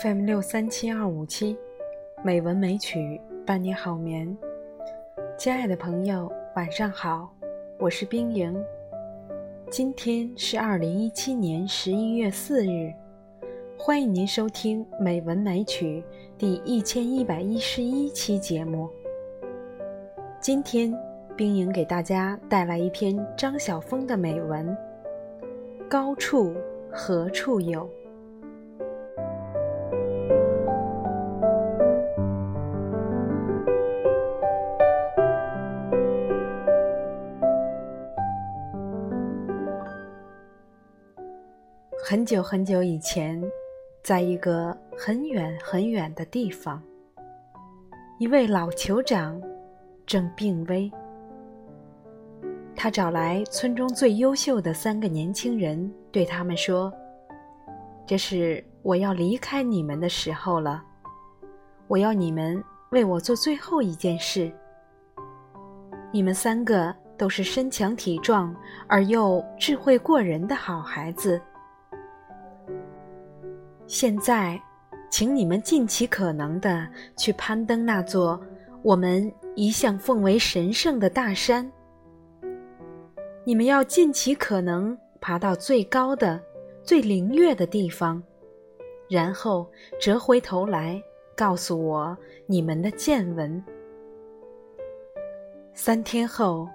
FM 六三七二五七，美文美曲伴你好眠。亲爱的朋友，晚上好，我是冰莹。今天是二零一七年十一月四日，欢迎您收听《美文美曲》第一千一百一十一期节目。今天，冰莹给大家带来一篇张晓峰的美文：《高处何处有》。很久很久以前，在一个很远很远的地方，一位老酋长正病危。他找来村中最优秀的三个年轻人，对他们说：“这是我要离开你们的时候了，我要你们为我做最后一件事。你们三个都是身强体壮而又智慧过人的好孩子。”现在，请你们尽其可能的去攀登那座我们一向奉为神圣的大山。你们要尽其可能爬到最高的、最灵悦的地方，然后折回头来告诉我你们的见闻。三天后，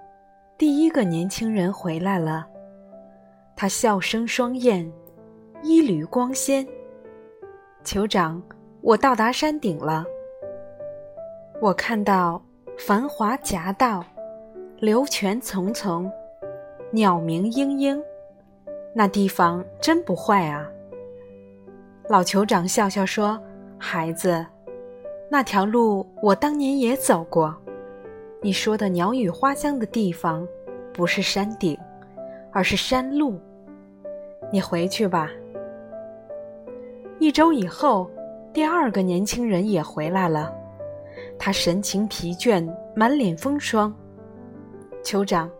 第一个年轻人回来了，他笑声双艳，衣履光鲜。酋长，我到达山顶了。我看到繁华夹道，流泉淙淙，鸟鸣嘤嘤，那地方真不坏啊。老酋长笑笑说：“孩子，那条路我当年也走过。你说的鸟语花香的地方，不是山顶，而是山路。你回去吧。”一周以后，第二个年轻人也回来了。他神情疲倦，满脸风霜。酋长，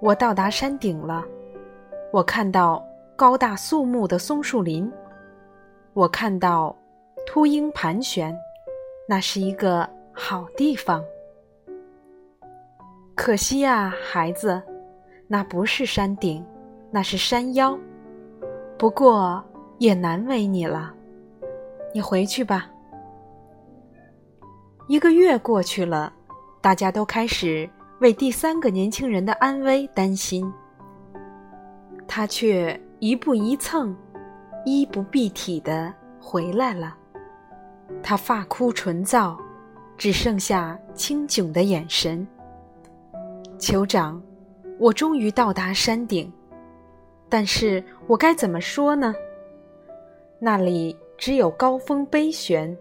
我到达山顶了。我看到高大肃穆的松树林，我看到秃鹰盘旋，那是一个好地方。可惜呀，孩子，那不是山顶，那是山腰。不过也难为你了。你回去吧。一个月过去了，大家都开始为第三个年轻人的安危担心。他却一步一蹭，衣不蔽体的回来了。他发枯唇燥，只剩下清炯的眼神。酋长，我终于到达山顶，但是我该怎么说呢？那里。只有高峰悲悬，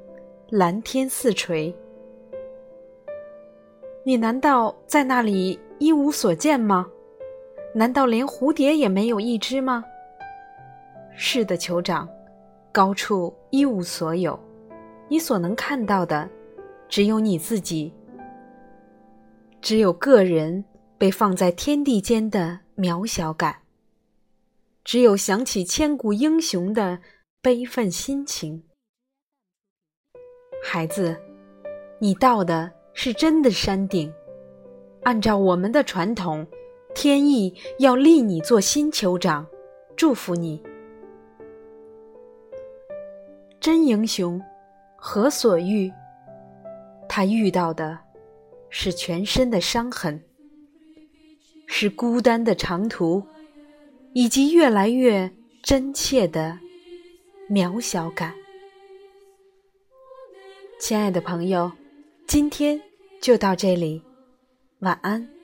蓝天似垂。你难道在那里一无所见吗？难道连蝴蝶也没有一只吗？是的，酋长，高处一无所有，你所能看到的，只有你自己，只有个人被放在天地间的渺小感，只有想起千古英雄的。悲愤心情，孩子，你到的是真的山顶。按照我们的传统，天意要立你做新酋长，祝福你。真英雄何所遇？他遇到的是全身的伤痕，是孤单的长途，以及越来越真切的。渺小感，亲爱的朋友，今天就到这里，晚安。